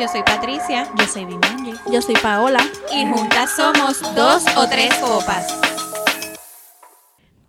Yo soy Patricia. Yo soy Vimanji. Yo soy Paola. Y juntas somos dos o tres copas.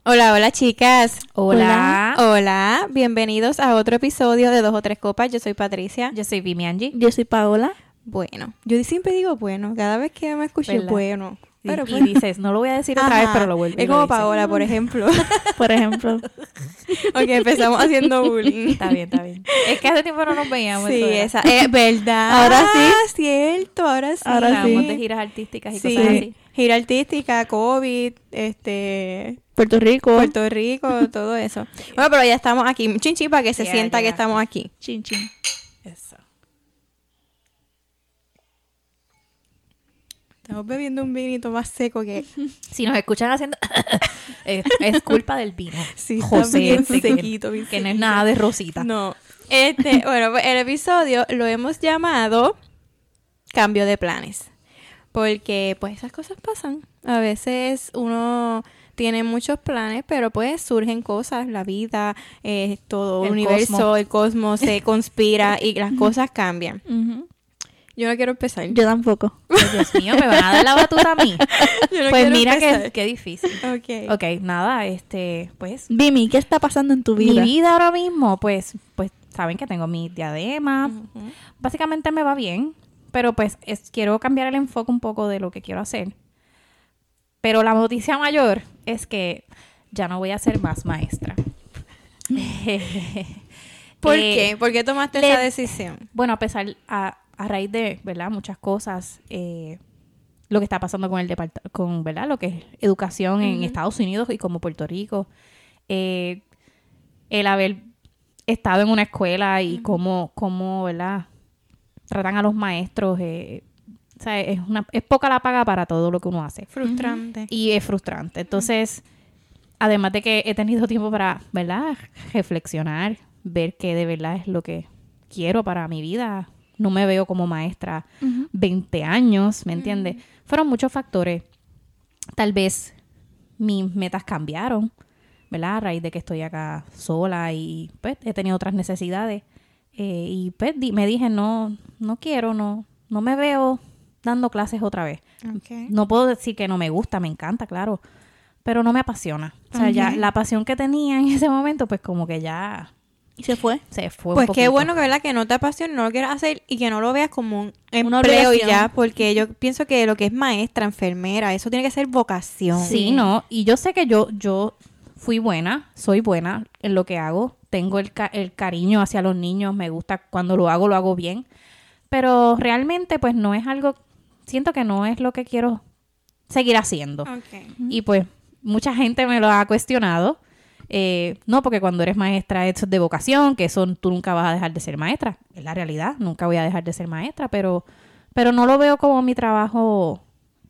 Hola, hola chicas. Hola. Hola, bienvenidos a otro episodio de Dos o Tres Copas. Yo soy Patricia. Yo soy Vimanji. Yo soy Paola. Bueno, yo siempre digo bueno, cada vez que me escucho ¿Verdad? bueno. Pero y pues- dices, no lo voy a decir otra vez, Ajá, pero lo vuelvo. y Es lo como. Paola, por ejemplo. Por ejemplo. ok, empezamos haciendo bullying. Está bien, está bien. Es que hace tiempo no nos veíamos. Sí, esa es verdad. Ahora sí. cierto, ahora sí. Ahora Estábamos sí. de giras artísticas y Sí, cosas así. gira artística, COVID, este, Puerto Rico. Puerto Rico, todo eso. Bueno, pero ya estamos aquí. Chinchi para que se Ya, sienta ya. que estamos aquí. Chin, chin. Eso. Estamos bebiendo un vinito más seco que... Si nos escuchan haciendo... es, es culpa del vino. Sí, está José, bien sequito, bien que no es nada de rosita. No. Este, bueno, pues el episodio lo hemos llamado Cambio de planes. Porque pues esas cosas pasan. A veces uno tiene muchos planes, pero pues surgen cosas, la vida, eh, todo el universo, cosmos. el cosmos se conspira y las cosas cambian. Yo no quiero empezar. Yo tampoco. Ay, Dios mío, me van a dar la batuta a mí. Yo no pues quiero mira que, empezar. qué difícil. Ok. Ok, nada, este, pues Vimi, ¿qué está pasando en tu mi vida? vida ahora mismo, pues, pues saben que tengo mi diadema. Básicamente me va bien, pero pues es- quiero cambiar el enfoque un poco de lo que quiero hacer. Pero la noticia mayor es que ya no voy a ser más maestra. ¿Por Eh, qué? ¿Por qué tomaste le- esa decisión? Bueno, a pesar, a, a raíz de, ¿verdad? Muchas cosas, eh, lo que está pasando con el departamento, con, ¿verdad? Lo que es educación en. Estados Unidos y como Puerto Rico. eh, el haber estado en una escuela y cómo, cómo, ¿verdad? Tratan a los maestros. eh, o sea, es, una, es poca la paga para todo lo que uno hace. Frustrante. Y es frustrante. Entonces, además de que he tenido tiempo para, ¿verdad? Reflexionar, ver qué de verdad es lo que quiero para mi vida. No me veo como maestra Ujú. 20 años, ¿me entiendes? Fueron muchos factores. Tal vez mis metas cambiaron, ¿verdad? A raíz de que estoy acá sola y pues he tenido otras necesidades. Eh, y pues di- me dije, no, no quiero, no, no me veo dando clases otra vez. No puedo decir que no me gusta, me encanta, claro, pero no me apasiona. O sea, ya la pasión que tenía en ese momento, pues como que ya Y se fue. se fue. un Pues qué bueno que verdad que no te apasione, no lo quieras hacer y que no lo veas como un empleo y ya, porque yo pienso que lo que es maestra, enfermera, eso tiene que ser vocación. Sí, no, y yo sé que yo, yo fui buena, soy buena en lo que hago, tengo el, ca- el cariño hacia los niños, me gusta cuando lo hago, lo hago bien, pero realmente pues no es algo, siento que no es lo que quiero seguir haciendo. Y pues mucha gente me lo ha cuestionado. Eh, no, porque cuando eres maestra eso es de vocación, que eso tú nunca vas a dejar de ser maestra. Es la realidad, nunca voy a dejar de ser maestra, pero, pero no lo veo como mi trabajo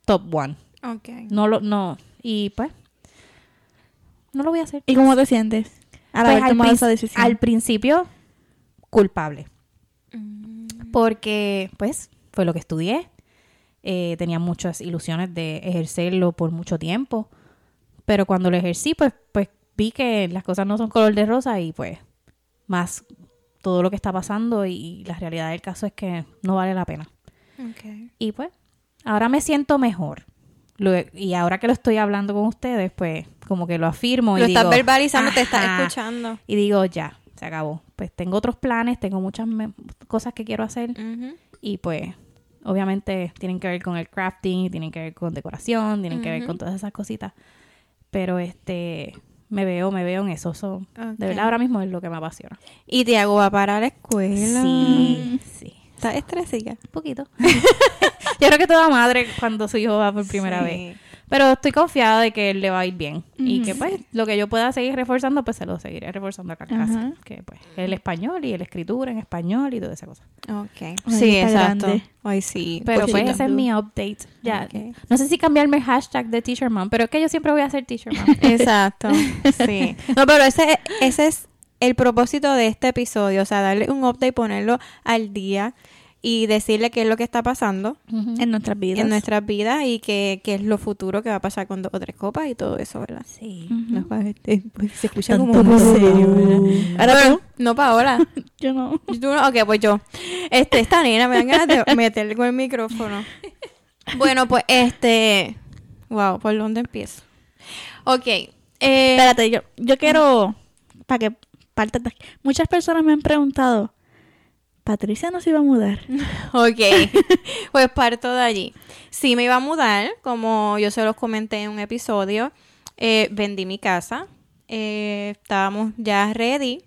top one. Ok. No lo, no. Y pues, no lo voy a hacer. ¿Y cómo te sientes? Al Pues, haber al, tomado esa decisión. al principio, culpable. Mm, Porque, pues, fue lo que estudié. Eh, tenía muchas ilusiones de ejercerlo por mucho tiempo. Pero cuando lo ejercí, pues, pues vi que las cosas no son color de rosa y pues más todo lo que está pasando y la realidad del caso es que no vale la pena. Y pues, ahora me siento mejor. Lo- y ahora que lo estoy hablando con ustedes, pues como que lo afirmo. Lo y estás digo, verbalizando, te estás escuchando. Y digo, ya, se acabó. Pues tengo otros planes, tengo muchas cosas que quiero hacer. Y pues, obviamente tienen que ver con el crafting, tienen que ver con decoración, tienen que ver con todas esas cositas. Pero este, me veo, me veo en eso. So. De verdad, ahora mismo es lo que me apasiona. Y Tiago va para la escuela. Sí, sí. ¿Estás estresada? Un poquito. Yo creo que toda madre cuando su hijo va por primera Sí. vez. Pero estoy confiada de que él le va a ir bien. Y que pues lo que yo pueda seguir reforzando, pues se lo seguiré reforzando acá en casa. Ajá. Que pues el español y la escritura en español y toda esa cosa. Ok. Sí, exacto. grande. Ay, sí. Pero pues ese es mi update. Ya. No sé si cambiarme el hashtag de Teacher Mom, pero es que yo siempre voy a ser Teacher Mom. Exacto. sí. No, pero ese, ese es el propósito de este episodio. O sea, darle un update y ponerlo al día. Y decirle qué es lo que está pasando En nuestras vidas. en nuestras vidas y qué, qué es lo futuro que va a pasar con dos o tres copas y todo eso, ¿verdad? Sí. No, este, pues, se escucha como muy serio, ¿verdad? Ahora Bueno, tú. no, Paola. Yo no. Tú no- ok, pues yo. Este, esta nena me dan ganas de meterle con el micrófono. Bueno, pues este. Wow, ¿por dónde empiezo? Ok. Eh, Espérate, yo, yo quiero. Para que partas de aquí. Muchas personas me han preguntado. Patricia no se iba a mudar. ok. pues parto de allí. Sí, me iba a mudar, como yo se los comenté en un episodio. Eh, vendí mi casa. Eh, estábamos ya ready.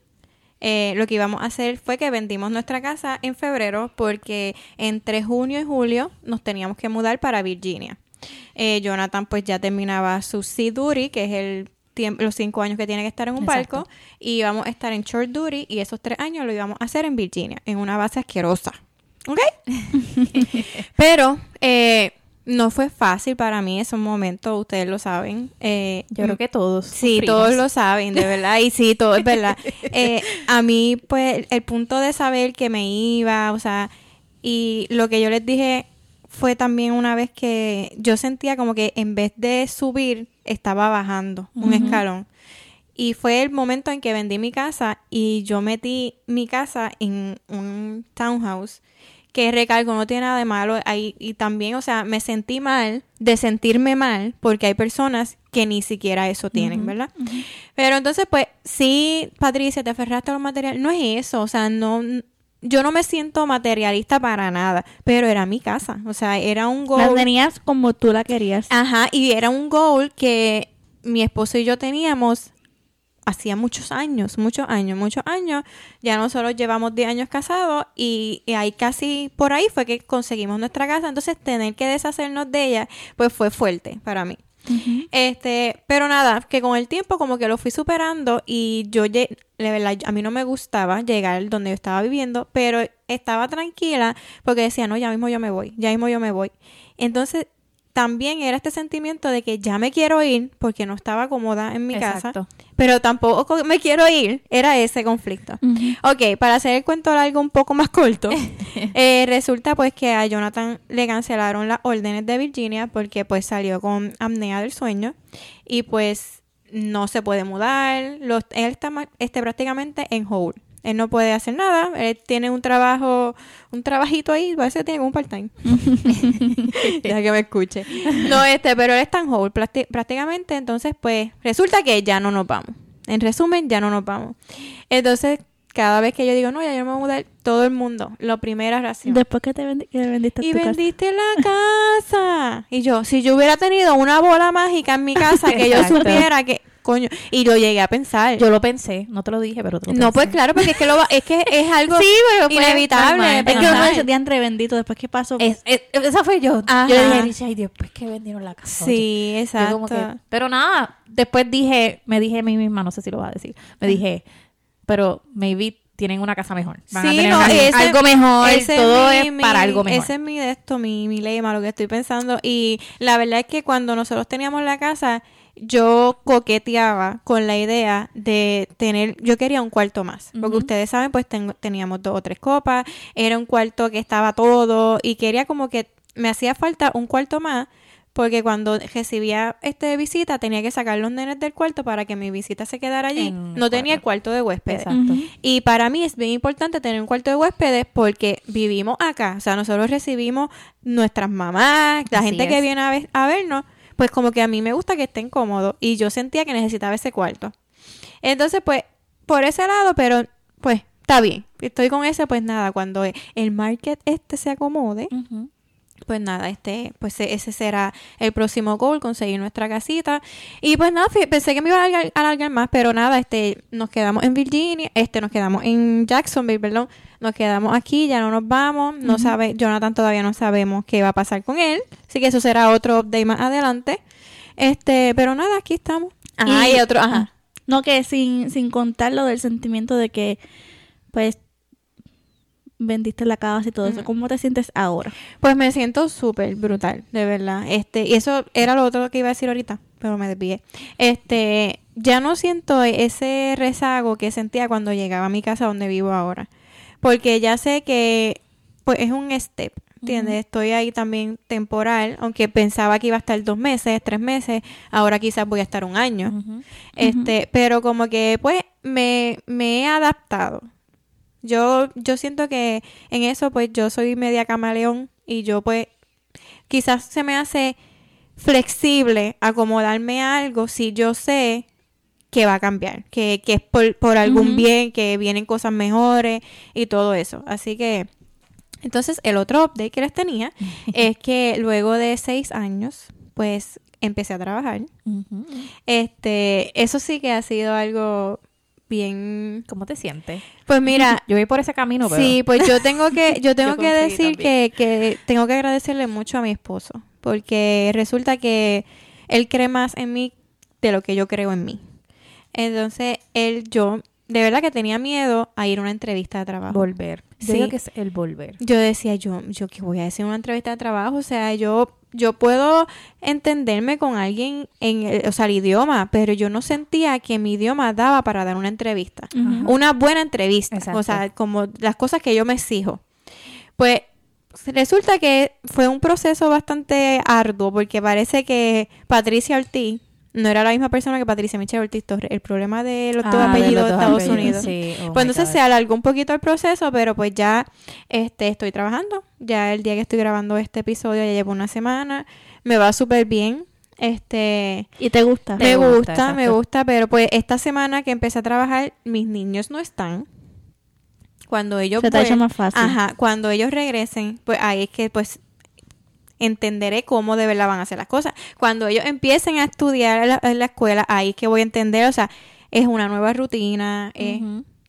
Eh, lo que íbamos a hacer fue que vendimos nuestra casa en febrero porque entre junio y julio nos teníamos que mudar para Virginia. Jonathan pues ya terminaba su Sea Duty, que es el los cinco años que tiene que estar en un Exacto. barco, y íbamos a estar en Short Duty y esos tres años lo íbamos a hacer en Virginia, en una base asquerosa. ¿Ok? Pero eh, no fue fácil para mí esos momentos, ustedes lo saben. Eh, Yo creo que todos. Sí, sufrimos. todos lo saben, de verdad. Y sí, todo es verdad. Eh, a mí, pues, el punto de saber que me iba, o sea, y lo que yo les dije fue también una vez que yo sentía como que en vez de subir, estaba bajando un escalón. Y fue el momento en que vendí mi casa y yo metí mi casa en un townhouse que recargo no tiene nada de malo ahí y también, o sea, me sentí mal de sentirme mal porque hay personas que ni siquiera eso tienen, ¿verdad? Pero entonces, pues, sí, Patricia, te aferraste a los materiales. No es eso, o sea, no, yo no me siento materialista para nada, pero era mi casa, o sea, era un La goal. tenías como tú la querías. Ajá, y era un goal que mi esposo y yo teníamos hacía muchos años, muchos años, muchos años. Ya nosotros llevamos 10 años casados y, y ahí casi por ahí fue que conseguimos nuestra casa. Entonces tener que deshacernos de ella, pues fue fuerte para mí. Este, pero nada, que con el tiempo como que lo fui superando y yo, de verdad, a mí no me gustaba llegar donde yo estaba viviendo, pero estaba tranquila porque decía, no, ya mismo yo me voy, ya mismo yo me voy. Entonces, también era este sentimiento de que ya me quiero ir porque no estaba cómoda en mi casa, Exacto. Pero tampoco me quiero ir, era ese conflicto. Ujú. Ok, para hacer el cuento largo un poco más corto, eh, resulta pues que a Jonathan le cancelaron las órdenes de Virginia porque pues salió con apnea del sueño y pues no se puede mudar, los, él está este, prácticamente en hold. Él no puede hacer nada, él tiene un trabajo, un trabajito ahí, parece que tiene un part-time. Deja que me escuche. No, este, pero él está en hold prácti- prácticamente, entonces pues resulta que ya no nos vamos. En resumen, ya no nos vamos. Entonces, cada vez que yo digo, no, ya yo me voy a mudar, todo el mundo, la primera ración. Después que te vendi- que vendiste y tu casa. vendiste la casa. Y yo, si yo hubiera tenido una bola mágica en mi casa, que yo supiera que, coño, y lo llegué a pensar. Yo lo pensé, no te lo dije, pero te lo no, pues pensé. claro, porque es que, lo, va- es, que es algo Sí, pero fue inevitable. normal. Es que uno dice, diantre bendito, después que pasó. Es- es- esa fue yo. Ajá. Yo le dije ay Dios, pues que vendieron la casa. oye". Sí, Yo exacto. como que- pero nada, después dije, me dije a mí misma, no sé si lo va a decir, me dije, pero maybe tienen una casa mejor. Van a tener no, una- ese- algo mejor, todo mi- es mi- para algo mejor. Ese es mi de esto, mi, mi lema, lo que estoy pensando. Y la verdad es que cuando nosotros teníamos la casa, yo coqueteaba con la idea de tener, yo quería un cuarto más, porque ustedes saben, pues tengo- teníamos dos o tres copas, era un cuarto que estaba todo y quería como que me hacía falta un cuarto más. Porque cuando recibía este visita tenía que sacar los nenes del cuarto para que mi visita se quedara allí. En no tenía el cuarto. cuarto de huéspedes. Y para mí es bien importante tener un cuarto de huéspedes porque vivimos acá. O sea, nosotros recibimos nuestras mamás, la Así gente que viene a, ver- a vernos. Pues como que a mí me gusta que estén cómodos. Y yo sentía que necesitaba ese cuarto. Entonces, pues, por ese lado, pero pues, está bien. Estoy con ese, pues nada, cuando el market este se acomode, Ujú. Pues nada, este, pues e- ese será el próximo goal, conseguir nuestra casita. Y pues nada, pensé que me iba a alargar, alargar más, pero nada, este, nos quedamos en Virginia, este, nos quedamos en Jacksonville, perdón, nos quedamos aquí, ya no nos vamos, no sabe, Jonathan todavía no sabemos qué va a pasar con él, así que eso será otro update más adelante. Este, pero nada, aquí estamos. Ah, y, otro, ajá. No, que sin, sin contar lo del sentimiento de que, pues, vendiste la casa y todo eso. ¿Cómo te sientes ahora? Pues me siento súper brutal, de verdad. Este, y eso era lo otro que iba a decir ahorita, pero me desvié. Este, ya no siento ese rezago que sentía cuando llegaba a mi casa donde vivo ahora. Porque ya sé que pues es un step, ¿entiendes? Estoy ahí también temporal, aunque pensaba que iba a estar dos meses, tres meses, ahora quizás voy a estar un año. Este, pero como que pues me, me he adaptado. Yo, yo siento que en eso pues yo soy media camaleón y yo pues quizás se me hace flexible acomodarme a algo si yo sé que va a cambiar, que, que es por, por algún bien, que vienen cosas mejores y todo eso. Así que, entonces el otro update que les tenía es que luego de seis años, pues empecé a trabajar. Este, eso sí que ha sido algo bien. ¿Cómo te sientes? Pues mira, Yo voy por ese camino, pero... sí, pues yo tengo que, yo tengo Yo que decir que, que tengo que agradecerle mucho a mi esposo, porque resulta que él cree más en mí de lo que yo creo en mí. Entonces, él, yo, de verdad que tenía miedo a ir a una entrevista de trabajo. Volver. Yo Sí. digo que es el volver. Yo decía, yo, yo que voy a hacer una entrevista de trabajo, o sea, yo, yo puedo entenderme con alguien en el, o sea, el idioma, pero yo no sentía que mi idioma daba para dar una entrevista. Una buena entrevista, Exacto. o sea, como las cosas que yo me exijo. Pues resulta que fue un proceso bastante arduo porque parece que Patricia Ortiz no era la misma persona que Patricia Michelle Ortiz Torres. El problema de los dos Ah, de apellidos los de dos Estados apellidos. Unidos. Sí, oh Pues entonces God. se alargó un poquito el proceso, pero pues ya este estoy trabajando. Ya el día que estoy grabando este episodio ya llevo una semana. Me va súper bien. Este ¿Y te gusta? Te me gusta, gusta, me gusta, pero pues esta semana que empecé a trabajar, mis niños no están. Cuando ellos Se te ha hecho vuel- más fácil. Ajá, cuando ellos regresen, pues ahí es que pues entenderé cómo de verdad van a hacer las cosas. Cuando ellos empiecen a estudiar en la, en la escuela, ahí es que voy a entender, o sea, es una nueva rutina,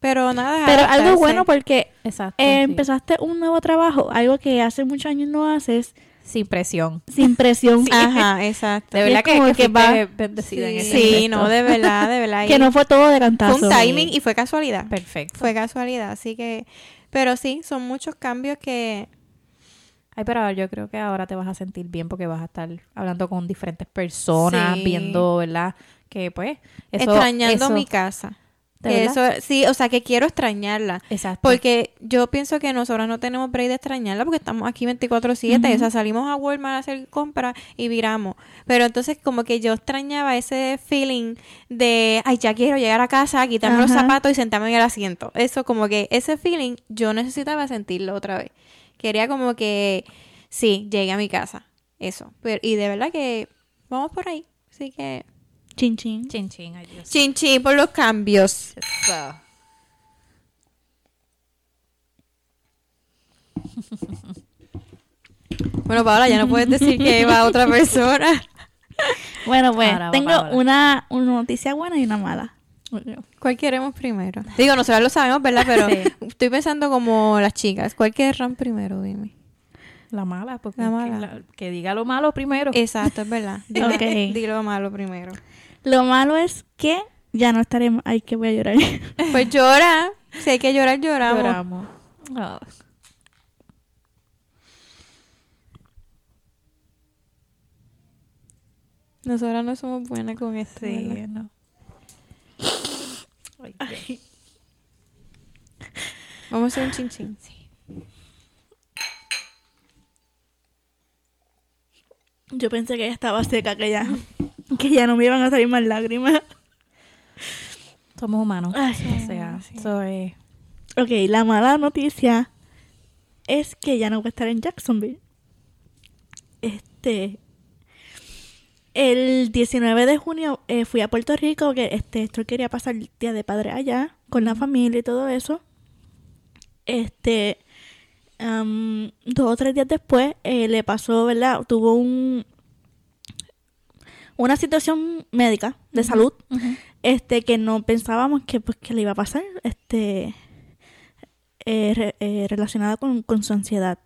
pero nada. Pero adaptarse. algo bueno porque Exacto. eh, sí. empezaste un nuevo trabajo, algo que hace muchos años no haces, Sin presión. sin presión. Ajá, exacto. De verdad es que, como que que va- bendecida en ese Sí, no, de verdad, de verdad. que no fue todo de fue cantazo. un timing y fue casualidad. Perfecto. Fue casualidad, así que... Pero sí, son muchos cambios que... Ay, pero yo creo que ahora te vas a sentir bien porque vas a estar hablando con diferentes personas, Sí. viendo, ¿verdad? Que pues eso extrañando eso- mi casa. Eso, sí, o sea, que quiero extrañarla. Exacto. Porque yo pienso que nosotros no tenemos break de extrañarla porque estamos aquí 24/7, o sea, salimos a Walmart a hacer compras y viramos. Pero entonces como que yo extrañaba ese feeling de, ay, ya quiero llegar a casa, quitarme los zapatos y sentarme en el asiento. Eso como que ese feeling yo necesitaba sentirlo otra vez. Quería como que, sí, llegué a mi casa. Eso. Pero, y de verdad que vamos por ahí. Así que, Chin chin. Chin, chin, ay Dios. chin chin por los cambios. Eso. Bueno, Paola, ya no puedes decir que va otra persona. Bueno, pues Ahora tengo Paola. una, una noticia buena y una mala. ¿Cuál queremos primero? Digo, nosotros lo sabemos, ¿verdad? Pero Sí. estoy pensando como las chicas. ¿Cuál querrán primero? Dime. La mala, porque La es mala. Que, la- que diga lo malo primero. Exacto, es verdad. Dile, Ok. dilo malo primero. Lo malo es que ya no estaremos. Ay, que voy a llorar. Pues llora. Si hay que llorar, lloramos. Lloramos. Ah. Nosotras no somos buenas con esto. Sí, no. Ay. Vamos a hacer un chin chin. Yo pensé que ya estaba seca, que ya, que ya no me iban a salir más lágrimas. Somos humanos. Ay, o sea, sí. Ok, la mala noticia es que ya no voy a estar en Jacksonville. Este. El 19 de junio eh, fui a Puerto Rico, que este, esto quería pasar el día de padre allá, con la familia y todo eso. Este. dos o tres días después eh, le pasó, ¿verdad? Tuvo un. Una situación médica de salud este que no pensábamos que pues que le iba a pasar este eh, re- eh, relacionada con, con su ansiedad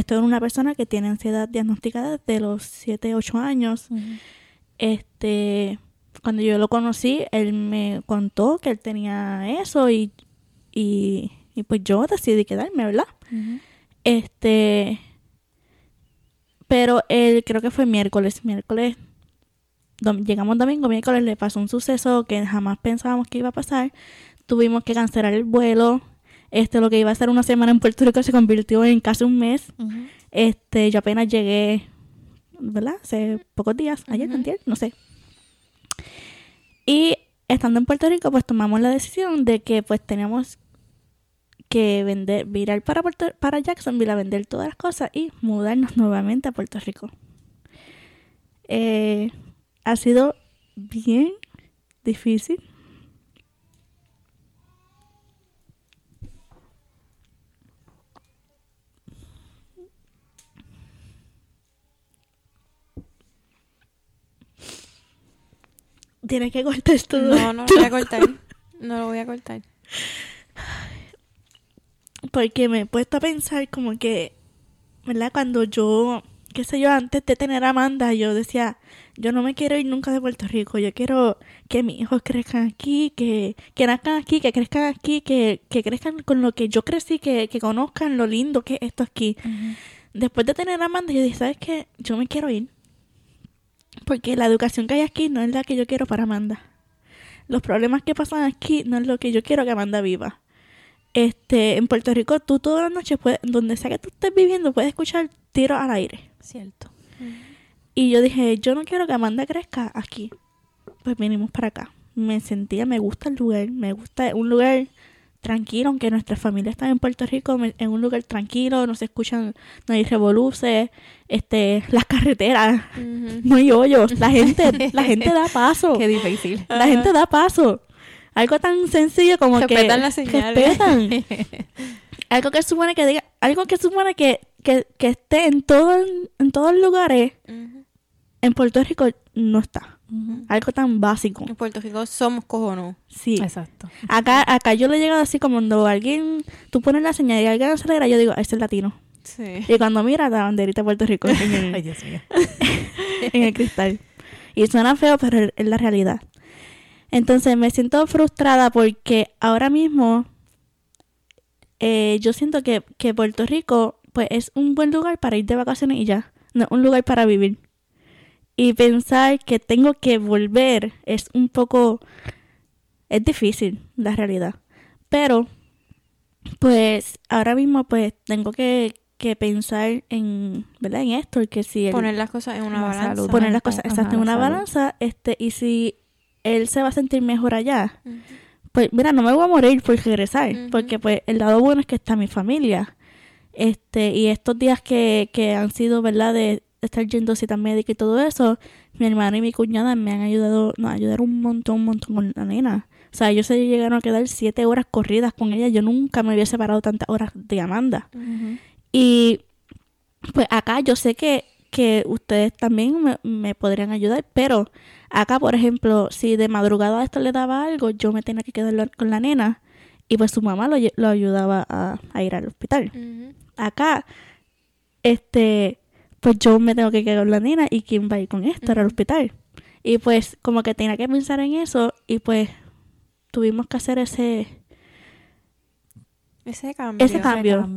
esto era una persona que tiene ansiedad diagnosticada desde los 7, 8 años este cuando yo lo conocí él me contó que él tenía eso y, y, y pues yo decidí quedarme verdad este pero él creo que fue miércoles miércoles dom- llegamos domingo, miércoles le pasó un suceso que jamás pensábamos que iba a pasar. Tuvimos que cancelar el vuelo. Este, lo que iba a ser una semana en Puerto Rico se convirtió en casi un mes. Este, yo apenas llegué, ¿verdad? Hace pocos días, ayer, antier, no sé. Y estando en Puerto Rico, pues tomamos la decisión de que pues teníamos que vender, virar para, Puerto- para Jacksonville a vender todas las cosas y mudarnos nuevamente a Puerto Rico. Eh, ha sido bien difícil. Tienes que cortar todo. No, no lo voy a cortar. No lo voy a cortar. Porque me he puesto a pensar como que, ¿verdad? Cuando yo, qué sé yo, antes de tener a Amanda, yo decía, yo no me quiero ir nunca de Puerto Rico, yo quiero que mis hijos crezcan aquí, que, que nazcan aquí, que crezcan aquí, que, que crezcan con lo que yo crecí, que, que conozcan lo lindo que es esto aquí. Después de tener a Amanda, yo dije, ¿sabes qué? Yo me quiero ir. Porque la educación que hay aquí no es la que yo quiero para Amanda. Los problemas que pasan aquí no es lo que yo quiero que Amanda viva. Este, en Puerto Rico, tú todas las noches, puedes, donde sea que tú estés viviendo, puedes escuchar tiros al aire. Cierto. Y yo dije, yo no quiero que Amanda crezca aquí. Pues vinimos para acá. Me sentía, me gusta el lugar, me gusta un lugar tranquilo, aunque nuestra familia está en Puerto Rico, en un lugar tranquilo, no se escuchan, no hay revoluces, este, las carreteras, no hay hoyos, la gente, la gente da paso. Qué difícil. La gente da paso. Algo tan sencillo como Respetan que las señales. respetan. algo que supone que diga, algo que supone que, que, que esté en todo en todos los lugares, en Puerto Rico no está. Algo tan básico. En Puerto Rico somos cojones. Sí. Exacto. Acá, acá yo le he llegado así como cuando alguien, tú pones la señal y alguien acelera, yo digo, ese es latino. Sí. Y cuando mira la banderita de Puerto Rico en Ay, el, Dios mío. en el cristal. Y suena feo, pero es- es la realidad. Entonces me siento frustrada porque ahora mismo eh, yo siento que, que Puerto Rico pues es un buen lugar para ir de vacaciones y ya, no un lugar para vivir. Y pensar que tengo que volver es un poco... es difícil, la realidad. Pero, pues ahora mismo pues tengo que, que pensar en, ¿verdad? En esto, que si Poner las cosas en una La balanza. salud. poner las cosas Ajá, exactas en una salud. balanza, este, y si él se va a sentir mejor allá, pues mira, no me voy a morir por regresar, porque pues el lado bueno es que está mi familia. Este, y estos días que, que han sido, ¿verdad? De estar yendo a cita médica y todo eso, mi hermana y mi cuñada me han ayudado, nos ayudaron un montón, un montón con la nena. O sea, ellos se llegaron a quedar siete horas corridas con ella. Yo nunca me había separado tantas horas de Amanda. Y pues acá yo sé que, que ustedes también me, me podrían ayudar, pero acá, por ejemplo, si de madrugada a esto le daba algo, yo me tenía que quedar con la nena y pues su mamá lo, ayudaba a, a ir al hospital. Acá, este, pues yo me tengo que quedar con la nena y quién va a ir con esto al Ujú. hospital. Y pues como que tenía que pensar en eso y pues tuvimos que hacer ese... Ese cambio. Ese cambio.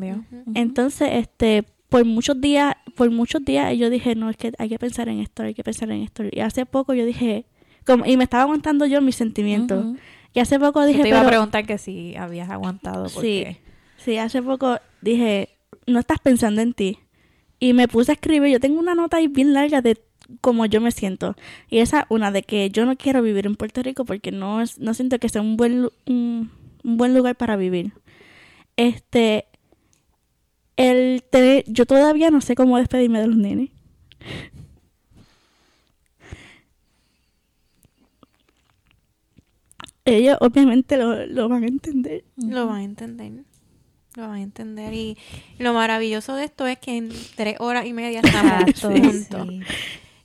Entonces, este, por muchos días, por muchos días yo dije, no, es que hay que pensar en esto, hay que pensar en esto. Y hace poco yo dije, como, y me estaba aguantando yo mis sentimientos. Y hace poco Yo dije, te iba a preguntar que si habías aguantado Sí. sí, hace poco dije, no estás pensando en ti. Y me puse a escribir, yo tengo una nota ahí bien larga de cómo yo me siento. Y esa, una de que yo no quiero vivir en Puerto Rico porque no es, no siento que sea un buen, un buen lugar para vivir. Este, el tener, yo todavía no sé cómo despedirme de los nenes. Ellos obviamente lo, lo van a entender. Lo van a entender. Lo van a entender. Y lo maravilloso de esto es que en tres horas y media estamos juntos. sí.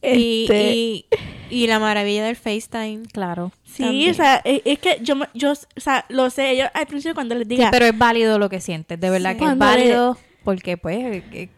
Y, Este, y, y la maravilla del FaceTime. Claro. sí, también. o sea, es, es que yo, me- yo, o sea, lo sé, yo al principio cuando les Sí, diga, pero es válido lo que sientes, de verdad Sí. que es le- válido porque pues que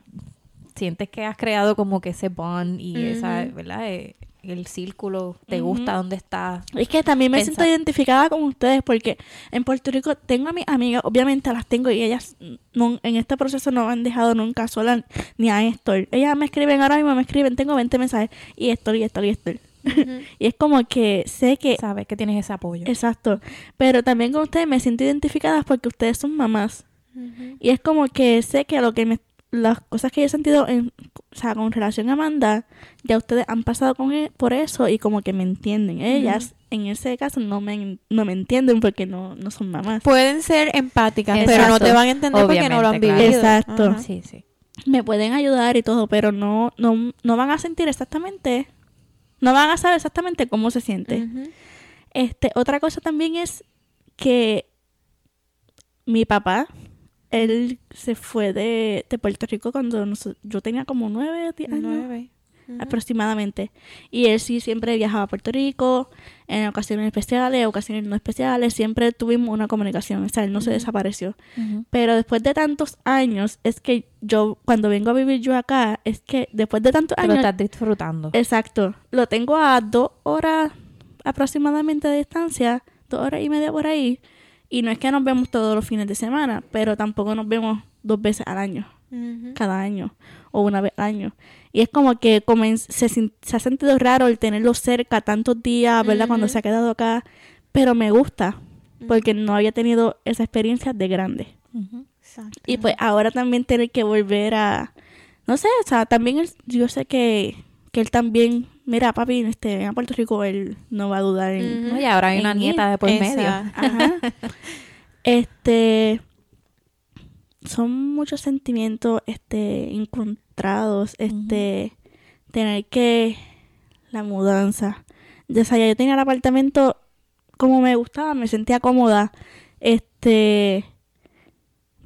sientes que has creado como que ese bond y esa. ¿verdad? Eh, el círculo, te gusta dónde estás. Es que también me siento identificada con ustedes porque en Puerto Rico tengo a mis amigas, obviamente las tengo y ellas no, en este proceso no me han dejado nunca sola ni a Héctor. Ellas me escriben, ahora mismo me escriben, tengo 20 mensajes y Héctor y Héctor y Héctor. y es como que sé que... Sabes que tienes ese apoyo. Exacto. Pero también con ustedes me siento identificada porque ustedes son mamás. Y es como que sé que lo que me, las cosas que yo he sentido en, o sea, con relación a Amanda, ya ustedes han pasado con e- por eso y como que me entienden. Ellas, en ese caso, no me, no me entienden porque no, no son mamás. Pueden ser empáticas, pero no te van a entender porque no lo han claro. vivido. Exacto. Ajá. Sí, sí. Me pueden ayudar y todo, pero no, no, no van a sentir exactamente, no van a saber exactamente cómo se siente. Este, otra cosa también es que mi papá, él se fue de, de Puerto Rico cuando nos- yo tenía como nueve diez años Nueve. Aproximadamente. Y él sí siempre viajaba a Puerto Rico, en ocasiones especiales, ocasiones no especiales, siempre tuvimos una comunicación, o sea, él no se desapareció. Pero después de tantos años, es que yo, cuando vengo a vivir yo acá, es que después de tantos Te lo años, estás disfrutando. Exacto. Lo tengo a dos horas aproximadamente de distancia, dos horas y media por ahí. Y no es que nos vemos todos los fines de semana, pero tampoco nos vemos dos veces al año, cada año, o una vez al año. Y es como que se, se ha sentido raro el tenerlo cerca tantos días, ¿verdad? Cuando se ha quedado acá. Pero me gusta, porque no había tenido esa experiencia de grande. Y pues ahora también tener que volver a, no sé, o sea, también él- yo sé que, que él también, mira, papi, este, a Puerto Rico él no va a dudar en... Ujú. No, y ahora hay una nieta ir. de por medio. Ajá. este, son muchos sentimientos, este, encontrados, este, tener que, la mudanza. Ya sea, yo tenía el apartamento como me gustaba, me sentía cómoda, este,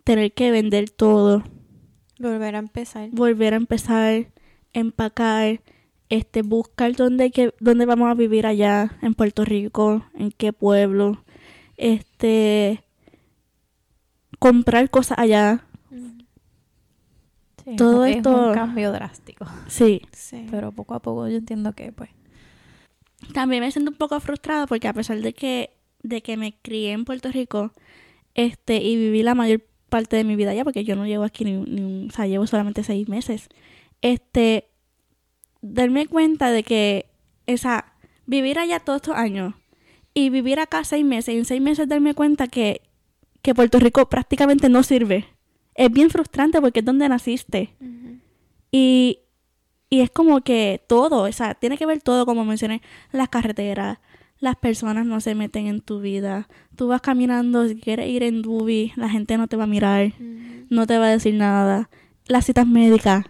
tener que vender todo. Volver a empezar. volver a empezar, empacar, este, buscar dónde, que, dónde vamos a vivir allá en Puerto Rico, en qué pueblo, este, comprar cosas allá, Sí, Todo es esto- un cambio drástico. sí. Sí. Pero poco a poco yo entiendo que, pues, También me siento un poco frustrada porque a pesar de que, de que me crié en Puerto Rico, este, y viví la mayor parte de mi vida allá, porque yo no llevo aquí ni, ni un, o sea, llevo solamente seis meses, este, darme cuenta de que, o sea, vivir allá todos estos años y vivir acá seis meses, y en seis meses darme cuenta que, que Puerto Rico prácticamente no sirve. Es bien frustrante porque es donde naciste. Y, y es como que todo, o sea, tiene que ver todo, como mencioné, las carreteras, las personas no se meten en tu vida. Tú vas caminando, si quieres ir en Dubi, la gente no te va a mirar, no te va a decir nada. Las citas médicas.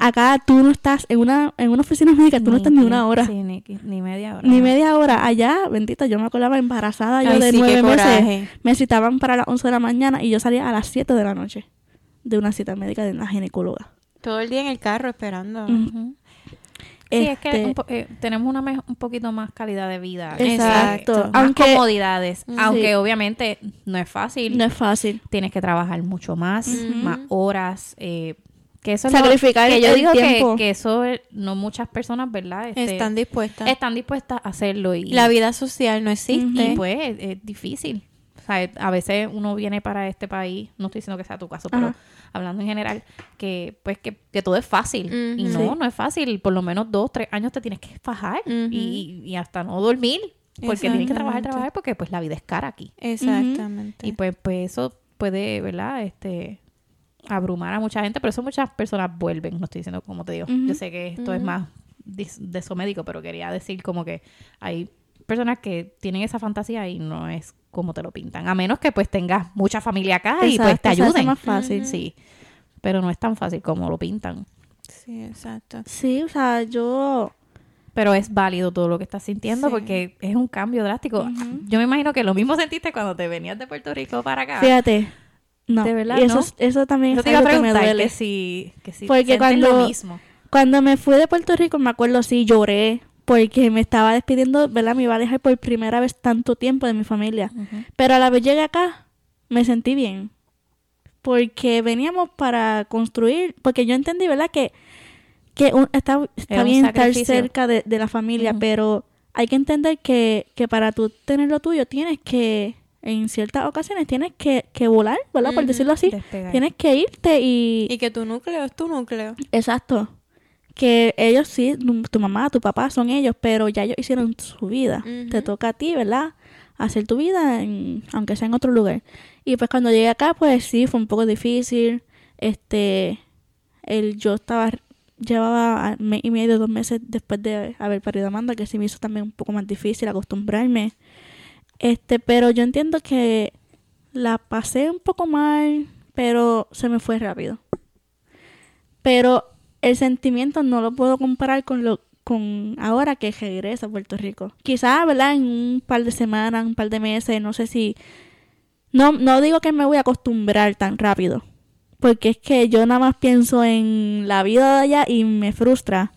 Acá tú no estás en una, en una oficina médica, tú no estás ni una hora. Sí, ni, ni media hora. Ni media hora. Allá, bendita, yo me acordaba embarazada, yo de sí, nueve meses. Me citaban para las 11 de la mañana y yo salía a las 7 de la noche de una cita médica de una ginecóloga. Todo el día en el carro esperando. Sí, es que Este- un po- eh, tenemos una me- un poquito más calidad de vida. Exacto. Más Aunque- comodidades. Sí. Aunque obviamente no es fácil. No es fácil. Tienes que trabajar mucho más, más horas. eh, que eso es lo- Sacrificar que yo el digo tiempo. que, que eso eh, no muchas personas, ¿verdad? Este, Están dispuestas. están dispuestas a hacerlo. Y, La vida social no existe. y pues es, es difícil. O sea, a veces uno viene para este país, no estoy diciendo que sea tu caso, pero. Hablando en general, que pues que, que todo es fácil. Y no, Sí. no es fácil. Por lo menos dos, tres años te tienes que fajar y, y hasta no dormir. Porque tienes que trabajar, trabajar, porque pues la vida es cara aquí. Exactamente. Y pues, pues eso puede, ¿verdad? Este abrumar a mucha gente, pero eso muchas personas vuelven, no estoy diciendo como te digo. Yo sé que esto es más de eso médico, pero quería decir como que hay personas que tienen esa fantasía y no es como te lo pintan. A menos que pues tengas mucha familia acá y pues te ayuden. más fácil. Sí. Pero no es tan fácil como lo pintan. Sí, exacto. Sí, o sea, yo... Pero es válido todo lo que estás sintiendo Sí. porque es un cambio drástico. Yo me imagino que lo mismo sentiste cuando te venías de Puerto Rico para acá. Fíjate. No. De verdad, y eso, eso también Yo es te iba a algo que me duele. que si, que si Porque cuando- lo mismo. Cuando me fui de Puerto Rico, me acuerdo, sí, lloré. Porque me estaba despidiendo, ¿verdad? Me iba a dejar por primera vez tanto tiempo de mi familia. Pero a la vez llegué acá, me sentí bien. Porque veníamos para construir, porque yo entendí, ¿verdad? Que, que un- está, está bien estar cerca de, de la familia, pero hay que entender que, que para tú tener lo tuyo tienes que, en ciertas ocasiones, tienes que, que volar, ¿verdad? Por decirlo así. Despegar. Tienes que irte y... Y que tu núcleo es tu núcleo. Exacto. Que ellos sí, tu mamá, tu papá son ellos, pero ya ellos hicieron su vida. Te toca a ti, ¿verdad? Hacer tu vida, en- aunque sea en otro lugar. Y pues cuando llegué acá, pues sí, fue un poco difícil. Este, el, yo estaba, llevaba mes y medio, dos meses después de haber parido a Amanda, que sí me hizo también un poco más difícil acostumbrarme. Este, pero yo entiendo que la pasé un poco mal, pero se me fue rápido. Pero el sentimiento no lo puedo comparar con lo con ahora que regreso a Puerto Rico. Quizás, ¿verdad? En un par de semanas, un par de meses, no sé si no no digo que me voy a acostumbrar tan rápido, porque es que yo nada más pienso en la vida de allá y me frustra,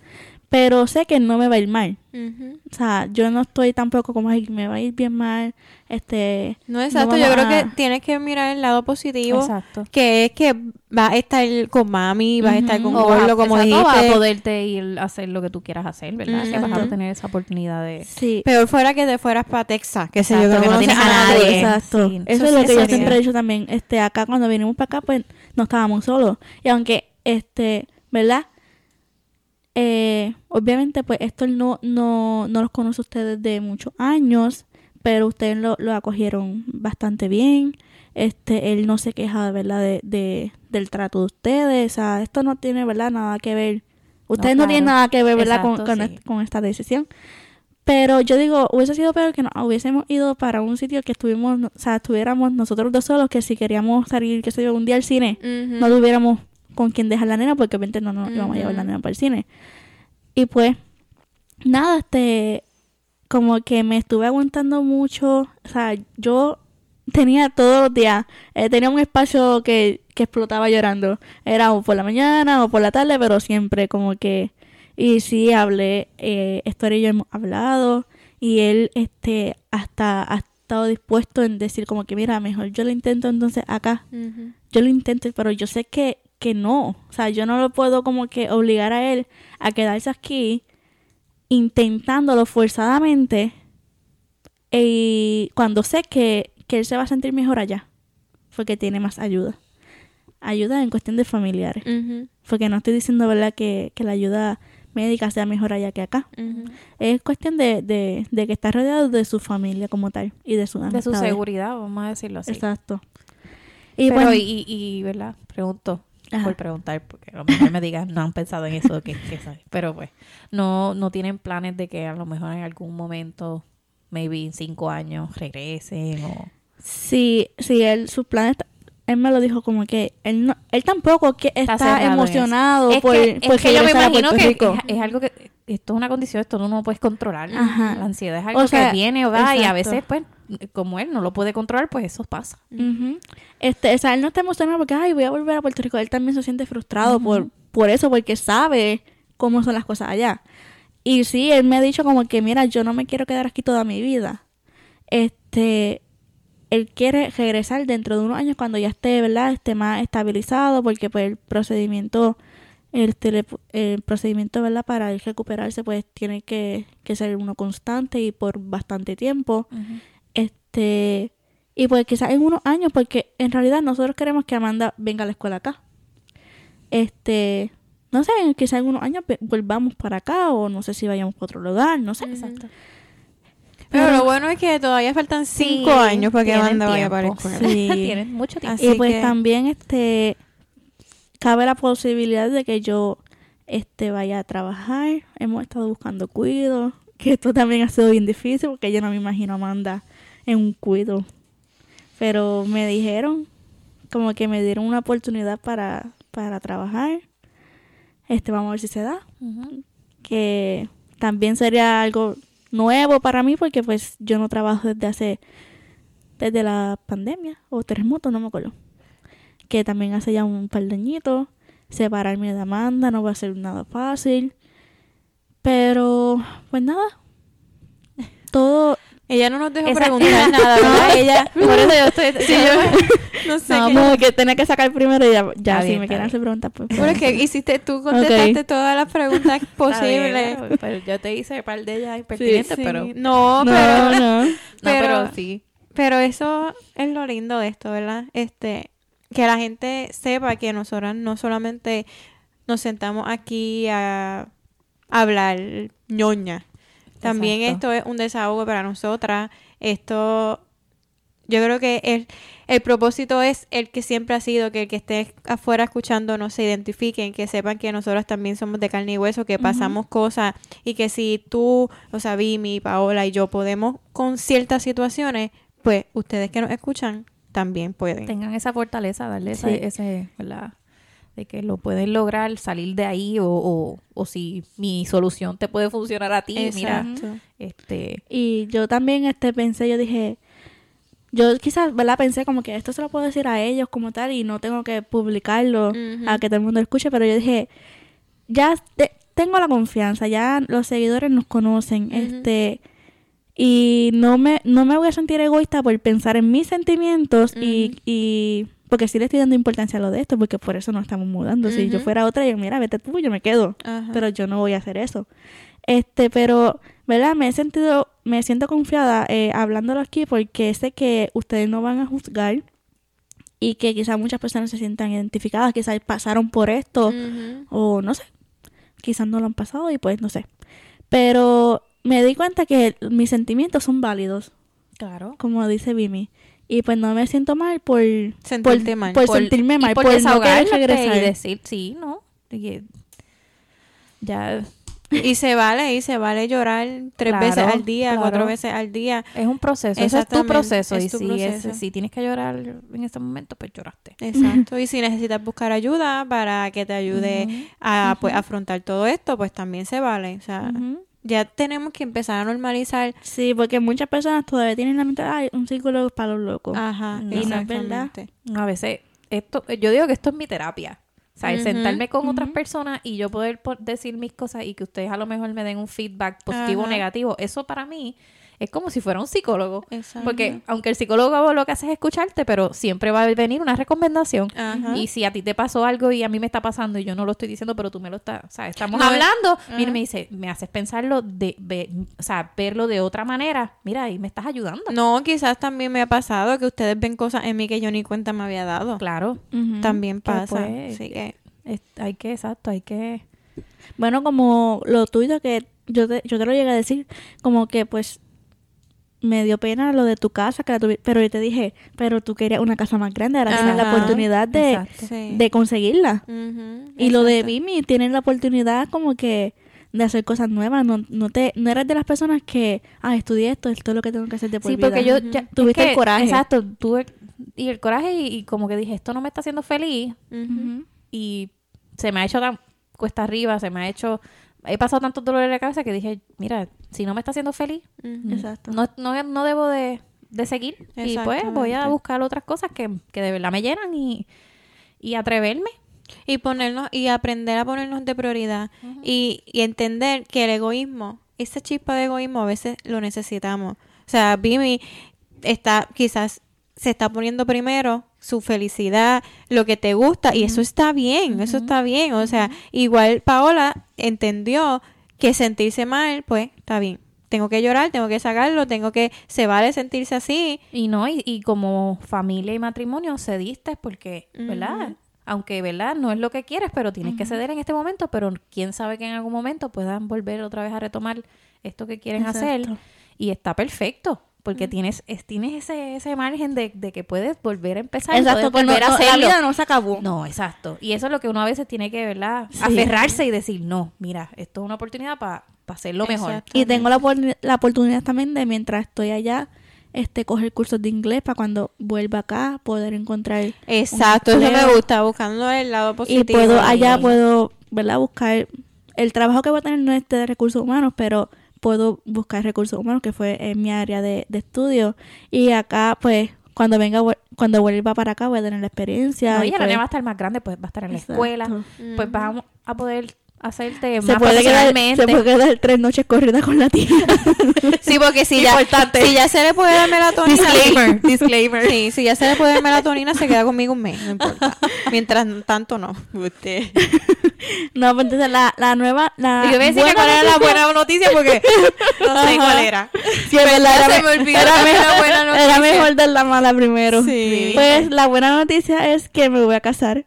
pero sé que no me va a ir mal. O sea, yo no estoy tampoco como, ay, me va a ir bien mal, este... No, exacto. no Yo creo a- que tienes que mirar el lado positivo. Exacto. Que es que vas a estar con mami, vas a estar con Ujú. O vas a- Gordo, como exacto, dijiste. vas a poderte ir a hacer lo que tú quieras hacer, ¿verdad? Que vas a tener esa oportunidad de... Sí. Peor fuera que te fueras para Texas, que sé yo, que no tienes a nadie. nadie. Exacto. Sí, Eso, eso es lo que yo sería. siempre he dicho también. Este, acá cuando vinimos para acá, pues no estábamos solos. Y aunque, este, ¿verdad? Eh, obviamente, pues esto no, no, no los conoce ustedes de muchos años, pero ustedes lo, lo acogieron bastante bien. Este, él no se queja, ¿verdad? De, de, del trato de ustedes. O sea, esto no tiene, ¿verdad? Nada que ver. Ustedes no, claro. tienen nada que ver, ¿verdad? con, Exacto, con, sí. est- con esta decisión. Pero yo digo, hubiese sido peor que nos hubiésemos ido para un sitio que estuvimos, o sea, estuviéramos nosotros dos solos, que si queríamos salir, qué sé yo, un día al cine, Ujú. no tuviéramos con quién dejar la nena, porque obviamente no nos íbamos a llevar la nena para el cine. Y pues, nada, este, como que me estuve aguantando mucho, o sea, yo tenía todos los días, eh, tenía un espacio que, que explotaba llorando. Era o por la mañana o por la tarde, pero siempre como que... Y sí, hablé, eh, Héctor y yo hemos hablado y él este hasta ha estado dispuesto en decir como que mira, mejor yo lo intento entonces acá. Yo lo intento, pero yo sé que, que no. O sea, yo no lo puedo como que obligar a él a quedarse aquí intentándolo forzadamente y cuando sé que, que él se va a sentir mejor allá porque tiene más ayuda. Ayuda en cuestión de familiares. Porque no estoy diciendo, ¿verdad?, que, que la ayuda médica sea mejor allá que acá. Es cuestión de, de, de que está rodeado de su familia como tal y de su De su seguridad, vamos a decirlo así. Exacto. Y Pero, bueno, y, y, ¿verdad? Pregunto, Ajá. por preguntar, porque a lo mejor me digan, no han pensado en eso, que, que. Pero pues, no, no tienen planes de que a lo mejor en algún momento, maybe en cinco años, regresen o... sí, sí, él, sus planes, él me lo dijo como que él no, él tampoco que está, eso. emocionado Es por, que, por es que yo me imagino que es, es algo que, esto es una condición, esto no puedes controlar. Ajá. La ansiedad es algo O sea, que viene o va y a veces, pues, como él no lo puede controlar, pues eso pasa. Este, o sea, él no está emocionado porque, ay, voy a volver a Puerto Rico. Él también se siente frustrado por, por eso, porque sabe cómo son las cosas allá. Y sí, él me ha dicho como que, mira, yo no me quiero quedar aquí toda mi vida. Este, él quiere regresar dentro de unos años cuando ya esté, ¿verdad? Esté más estabilizado, porque pues el procedimiento, el, tele- el procedimiento, ¿verdad? Para él recuperarse, pues tiene que, que ser uno constante y por bastante tiempo. Este, y pues quizás en unos años, porque en realidad nosotros queremos que Amanda venga a la escuela acá. Este, no sé, quizás en unos años volvamos para acá o no sé si vayamos para otro lugar, no sé. Exacto. Pero lo bueno es que todavía faltan cinco Sí, años para que Amanda vaya para la escuela. Sí. Tienen mucho tiempo. Así y pues que- también este cabe la posibilidad de que yo este vaya a trabajar. Hemos estado buscando cuido, que esto también ha sido bien difícil porque yo no me imagino a Amanda en un cuido. Pero me dijeron como que me dieron una oportunidad para para trabajar. Este vamos a ver si se da, que también sería algo nuevo para mí porque pues yo no trabajo desde hace desde la pandemia o terremoto, no me acuerdo. Que también hace ya un par de añitos. Separarme de Amanda no va a ser nada fácil. Pero, pues nada. Todo. Ella no nos dejó Esa- preguntar nada, ¿verdad? Ella, Por eso yo estoy... Sí, yo no sé No, qué. como que tenía que sacar primero y ya, ya si bien, me quieren hacer preguntas, pues. Pero es que hiciste, tú contestaste todas las preguntas posibles. bien, pero yo te hice un par de ellas impertinentes, Sí, pero... No, no, pero, no. No, pero- pero sí. pero eso es lo lindo de esto, ¿verdad? Este, que la gente sepa que nosotras no solamente nos sentamos aquí a hablar ñoña. También Exacto. esto es un desahogo para nosotras. Esto, yo creo que el, el propósito es el que siempre ha sido, que el que esté afuera escuchándonos se identifiquen, que sepan que nosotros también somos de carne y hueso, que pasamos cosas y que si tú, o sea, Vimi, Paola y yo podemos con ciertas situaciones, pues ustedes que nos escuchan también pueden. tengan esa fortaleza, darle esa- Sí. ese, ¿verdad? De que lo pueden lograr, salir de ahí o, o, o si mi solución te puede funcionar a ti, mira, este, Y yo también este pensé, yo dije, yo quizás, ¿verdad? Pensé como que esto se lo puedo decir a ellos como tal y no tengo que publicarlo a que todo el mundo escuche, pero yo dije, ya te- tengo la confianza, ya los seguidores nos conocen, este y no me no me voy a sentir egoísta por pensar en mis sentimientos y porque sí le estoy dando importancia a lo de esto, porque por eso nos estamos mudando. Si yo fuera otra, yo, mira, vete tú, yo me quedo Ajá. pero yo no voy a hacer eso. Este, pero, ¿verdad? Me he sentido, me siento confiada eh, hablándolo aquí porque sé que ustedes no van a juzgar y que quizás muchas personas se sientan identificadas, quizás pasaron por esto o no sé, quizás no lo han pasado y pues no sé. Pero me di cuenta que mis sentimientos son válidos, claro. como dice Vimi. Y pues no me siento mal por, por, mal. por Por- sentirme y mal, por, por, no querer regresar. y decir, sí, no, ya Y se vale, y se vale llorar tres Claro, veces al día, claro. cuatro veces al día. es un proceso, ese es tu proceso es y tu si, proceso. Es, si tienes que llorar en ese momento, pues lloraste. Exacto. Y si necesitas buscar ayuda para que te ayude a pues, afrontar todo esto, pues también se vale. O sea. Ya tenemos que empezar a normalizar. Sí, porque muchas personas todavía tienen la mente, ay, un es para los locos. Ajá, No. Y no es verdad. A veces, esto, yo digo que esto es mi terapia. O sea, el Ujú, sentarme con otras personas y yo poder po- decir mis cosas y que ustedes a lo mejor me den un feedback positivo o negativo, eso para mí es como si fuera un psicólogo. Exacto. Porque aunque el psicólogo lo que hace es escucharte, pero siempre va a venir una recomendación. Ajá. Y si a ti te pasó algo y a mí me está pasando y yo no lo estoy diciendo, pero tú me lo estás, o sea, estamos No, hablando, mira, me dice, me haces pensarlo de, ve- o sea, verlo de otra manera. Mira, y me estás ayudando. No, quizás también me ha pasado que ustedes ven cosas en mí que yo ni cuenta me había dado. Claro. También pasa. pues, Así que, es- hay que, exacto, hay que... Bueno, como lo tuyo que yo te, yo te lo llegué a decir, como que pues me dio pena lo de tu casa, que la tuvi- pero yo te dije, pero tú querías una casa más grande, ahora tienes la oportunidad de, sí. de conseguirla. Y lo de. Vimi, tienes la oportunidad como que de hacer cosas nuevas, no, no te no eres de las personas que, ah, estudié esto, esto es lo que tengo que hacer de por Sí, vida. porque yo Ujú. ya, es Tuviste el coraje. Exacto, tuve y el coraje y, y como que dije, esto no me está haciendo feliz y se me ha hecho tan cuesta arriba, se me ha hecho he pasado tantos dolores de cabeza que dije, mira, si no me está haciendo feliz. Exacto. no, no, no debo de, de seguir y pues voy a buscar otras cosas que, que de verdad me llenan y, y atreverme. Y ponernos, y aprender a ponernos de prioridad. y, y entender que el egoísmo, esa chispa de egoísmo a veces lo necesitamos. O sea, Bimi está, quizás se está poniendo primero su felicidad, lo que te gusta, y eso está bien, eso está bien. O sea, igual Paola entendió que sentirse mal, pues, está bien. Tengo que llorar, tengo que sacarlo, tengo que, se vale sentirse así. Y no, y, y como familia y matrimonio cediste porque, ¿verdad? Aunque, ¿verdad? No es lo que quieres, pero tienes que ceder en este momento, pero quién sabe que en algún momento puedan volver otra vez a retomar esto que quieren hacer. Y está perfecto, porque tienes, es- tienes ese, ese margen de, de que puedes volver a empezar. Exacto, no- volver a no- la hacerlo. vida no se acabó. No, exacto. Y eso es lo que uno a veces tiene que, ¿verdad? Sí. Aferrarse y decir, no, mira, esto es una oportunidad para hacerlo mejor. Y tengo la, la oportunidad también de mientras estoy allá, este, coger cursos de inglés para cuando vuelva acá poder encontrar Exacto, eso me gusta, buscando el lado y positivo. puedo allá Y- puedo, ¿verdad? Buscar el trabajo que voy a tener no es de recursos humanos, pero puedo buscar recursos humanos que fue en mi área de, de estudio y acá pues cuando venga cuando vuelva para acá voy a tener la experiencia No, y la pues, va a estar más grande, pues va a estar en la Exacto. escuela. Pues Ujú. vamos a poder hacerte se más puede, quedar, se puede quedar tres noches corridas con la tía. Sí, porque si ya, si ya se le puede dar melatonina. Disclaimer, disclaimer. Sí, si ya se le puede dar melatonina, se queda conmigo un mes, no importa. Mientras tanto, no. Usted. no, pues entonces la, la nueva la Y yo voy a decir que cuál era la buena noticia porque no sé cuál era. Sí, es verdad, ya era, se me me- olvidó era también mejor, la buena era mejor dar la mala primero. Sí. Pues la buena noticia es que me voy a casar.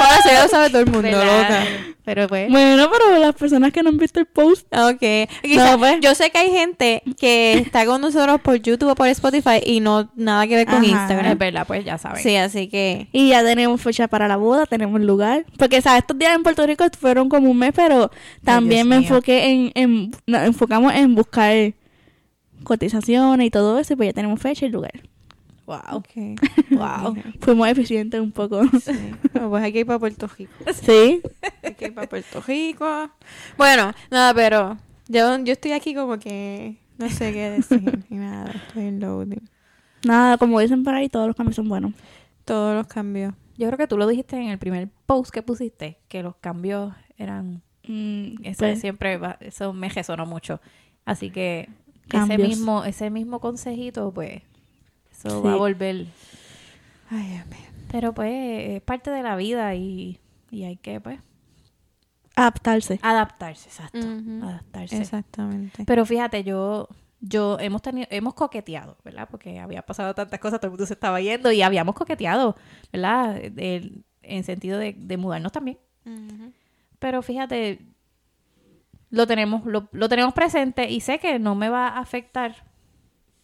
Ahora eso ya lo sabe todo el mundo, loca. Pero pues. Bueno, pero las personas que no han visto el post, Ok. Quizá- No, pues. Yo sé que hay gente que está con nosotros por YouTube o por Spotify y no nada que ver con Ajá. Instagram. Es verdad, pues ya saben. Sí, así que. y ya tenemos fecha para la boda, tenemos lugar. Porque, ¿sabes? Estos días en Puerto Rico fueron como un mes, pero también me mío. enfoqué en, en. Nos enfocamos en buscar cotizaciones y todo eso, y pues ya tenemos fecha y lugar. Wow. Wow. Fuimos eficientes un poco. Sí. Pues hay que ir para Puerto Rico. sí. Hay que ir para Puerto Rico. Bueno, nada, pero yo, yo estoy aquí como que no sé qué decir. ni nada, estoy en loading. Nada, como dicen por ahí, todos los cambios son buenos. Todos los cambios. Yo creo que tú lo dijiste en el primer post que pusiste, que los cambios eran. Mm, Eso pues, siempre va- eso me resonó mucho. Así que ese mismo, ese mismo consejito, pues, eso Sí. va a volver. Ay, Dios mío. Pero pues, es parte de la vida y, y hay que, pues, adaptarse. adaptarse, exacto. Adaptarse. Exactamente. Pero fíjate, yo, yo hemos tenido, hemos coqueteado, ¿verdad? Porque había pasado tantas cosas, todo el mundo se estaba yendo y habíamos coqueteado, ¿verdad? El- en sentido de, de mudarnos también. Pero fíjate, lo tenemos, lo, lo tenemos presente y sé que no me va a afectar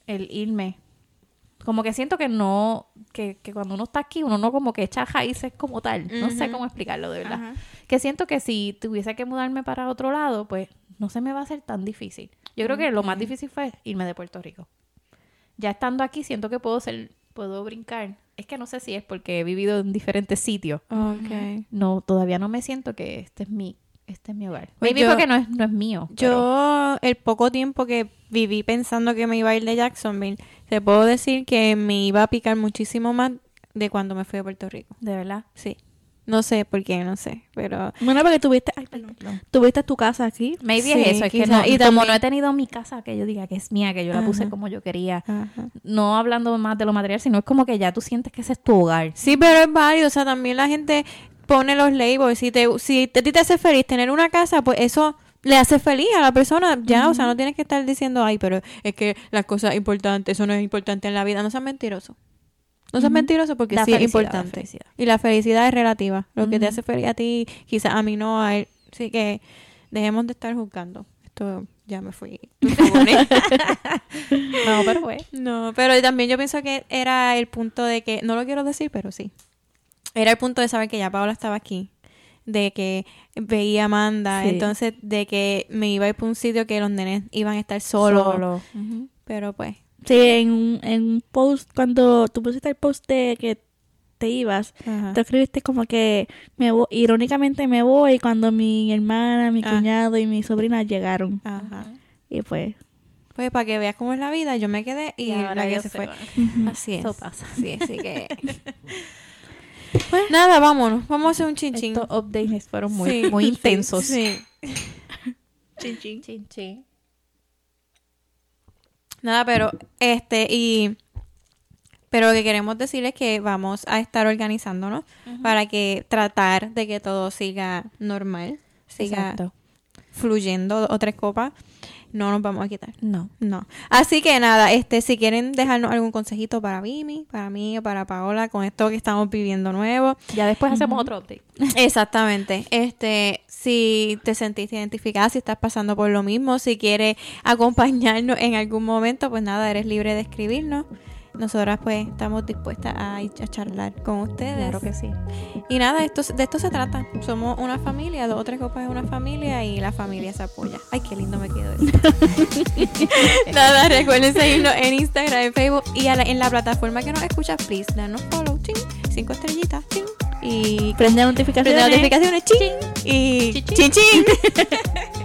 el irme. Como que siento que no, que, que cuando uno está aquí, uno no como que echa raíces como tal. No sé Ujú. cómo explicarlo de verdad. Ajá. Que siento que si tuviese que mudarme para otro lado, pues no se me va a hacer tan difícil. Yo creo que lo más difícil fue irme de Puerto Rico. Ya estando aquí, siento que puedo ser, puedo brincar. Es que no sé si es porque he vivido en diferentes sitios. Ok. No, todavía no me siento que este es mi, este es mi hogar. Pues Maybe yo- porque no es, no es mío. pero- Yo, el poco tiempo que viví pensando que me iba a ir de Jacksonville, te puedo decir que me iba a picar muchísimo más de cuando me fui a Puerto Rico. de verdad. Sí. No sé por qué, no sé, pero... Bueno, porque tuviste, ay, perdón, tuviste tu casa aquí. Maybe Sí, es eso, es que no, Y como no he tenido mi casa que yo diga que es mía, que yo la puse como yo quería, Ajá. no hablando más de lo material, sino es como que ya tú sientes que ese es tu hogar. Sí, pero es válido, o sea, también la gente pone los labels. Si te, si a ti te hace feliz tener una casa, pues eso le hace feliz a la persona. Ya, o sea, no tienes que estar diciendo, ay, pero es que las cosas importantes, eso no es importante en la vida. No seas mentiroso. No seas Ujú. mentiroso porque La sí es la importante. Y la felicidad es relativa. Lo que te hace feliz a ti, quizás a mí no, a él. Así que dejemos de estar juzgando. Esto ya me fui. No, pero pues. No, pero también yo pienso que era el punto de que, no lo quiero decir, pero sí. Era el punto de saber que ya Paola estaba aquí. De que veía a Amanda. Sí. Entonces, de que me iba a ir para un sitio que los nenes iban a estar solos. Solo. Pero pues. Sí, en un, en un post, cuando tú pusiste el post de que te ibas, Ajá. tú escribiste como que me vo- irónicamente me voy cuando mi hermana, mi Ah. cuñado y mi sobrina llegaron. Ajá. Y pues, Pues para que veas cómo es la vida, yo me quedé y, Y ahora la que se fue. van. Así es. Eso pasa. Sí, así que. pues nada, vámonos. Vamos a hacer un chinchín. Estos updates fueron muy, Sí, muy intensos. Sí. chin chin. Chin, chin. Nada, pero este y pero lo que queremos decir es que vamos a estar organizándonos para que tratar de que todo siga normal, siga Exacto. fluyendo o tres copas. No nos vamos a quitar. No. No. Así que nada, este, si quieren dejarnos algún consejito para Mimi, para mí o para Paola con esto que estamos viviendo nuevo, Ya después hacemos otro update. Exactamente. Este, si te sentiste identificada, si estás pasando por lo mismo, si quieres acompañarnos en algún momento, pues nada, eres libre de escribirnos. Nosotras pues estamos dispuestas a, charlar con ustedes. Claro que sí. Y nada, esto, de esto se trata. Somos una familia, dos o tres copas es una familia y la familia se apoya. Ay, qué lindo me quedó eso. nada, recuerden seguirnos en Instagram, en Facebook y la- en la plataforma que nos escucha, please, danos follow, ching, cinco estrellitas, ching, y Prende notificaciones. prende notificaciones, ching, y Chin, chin. chin chin.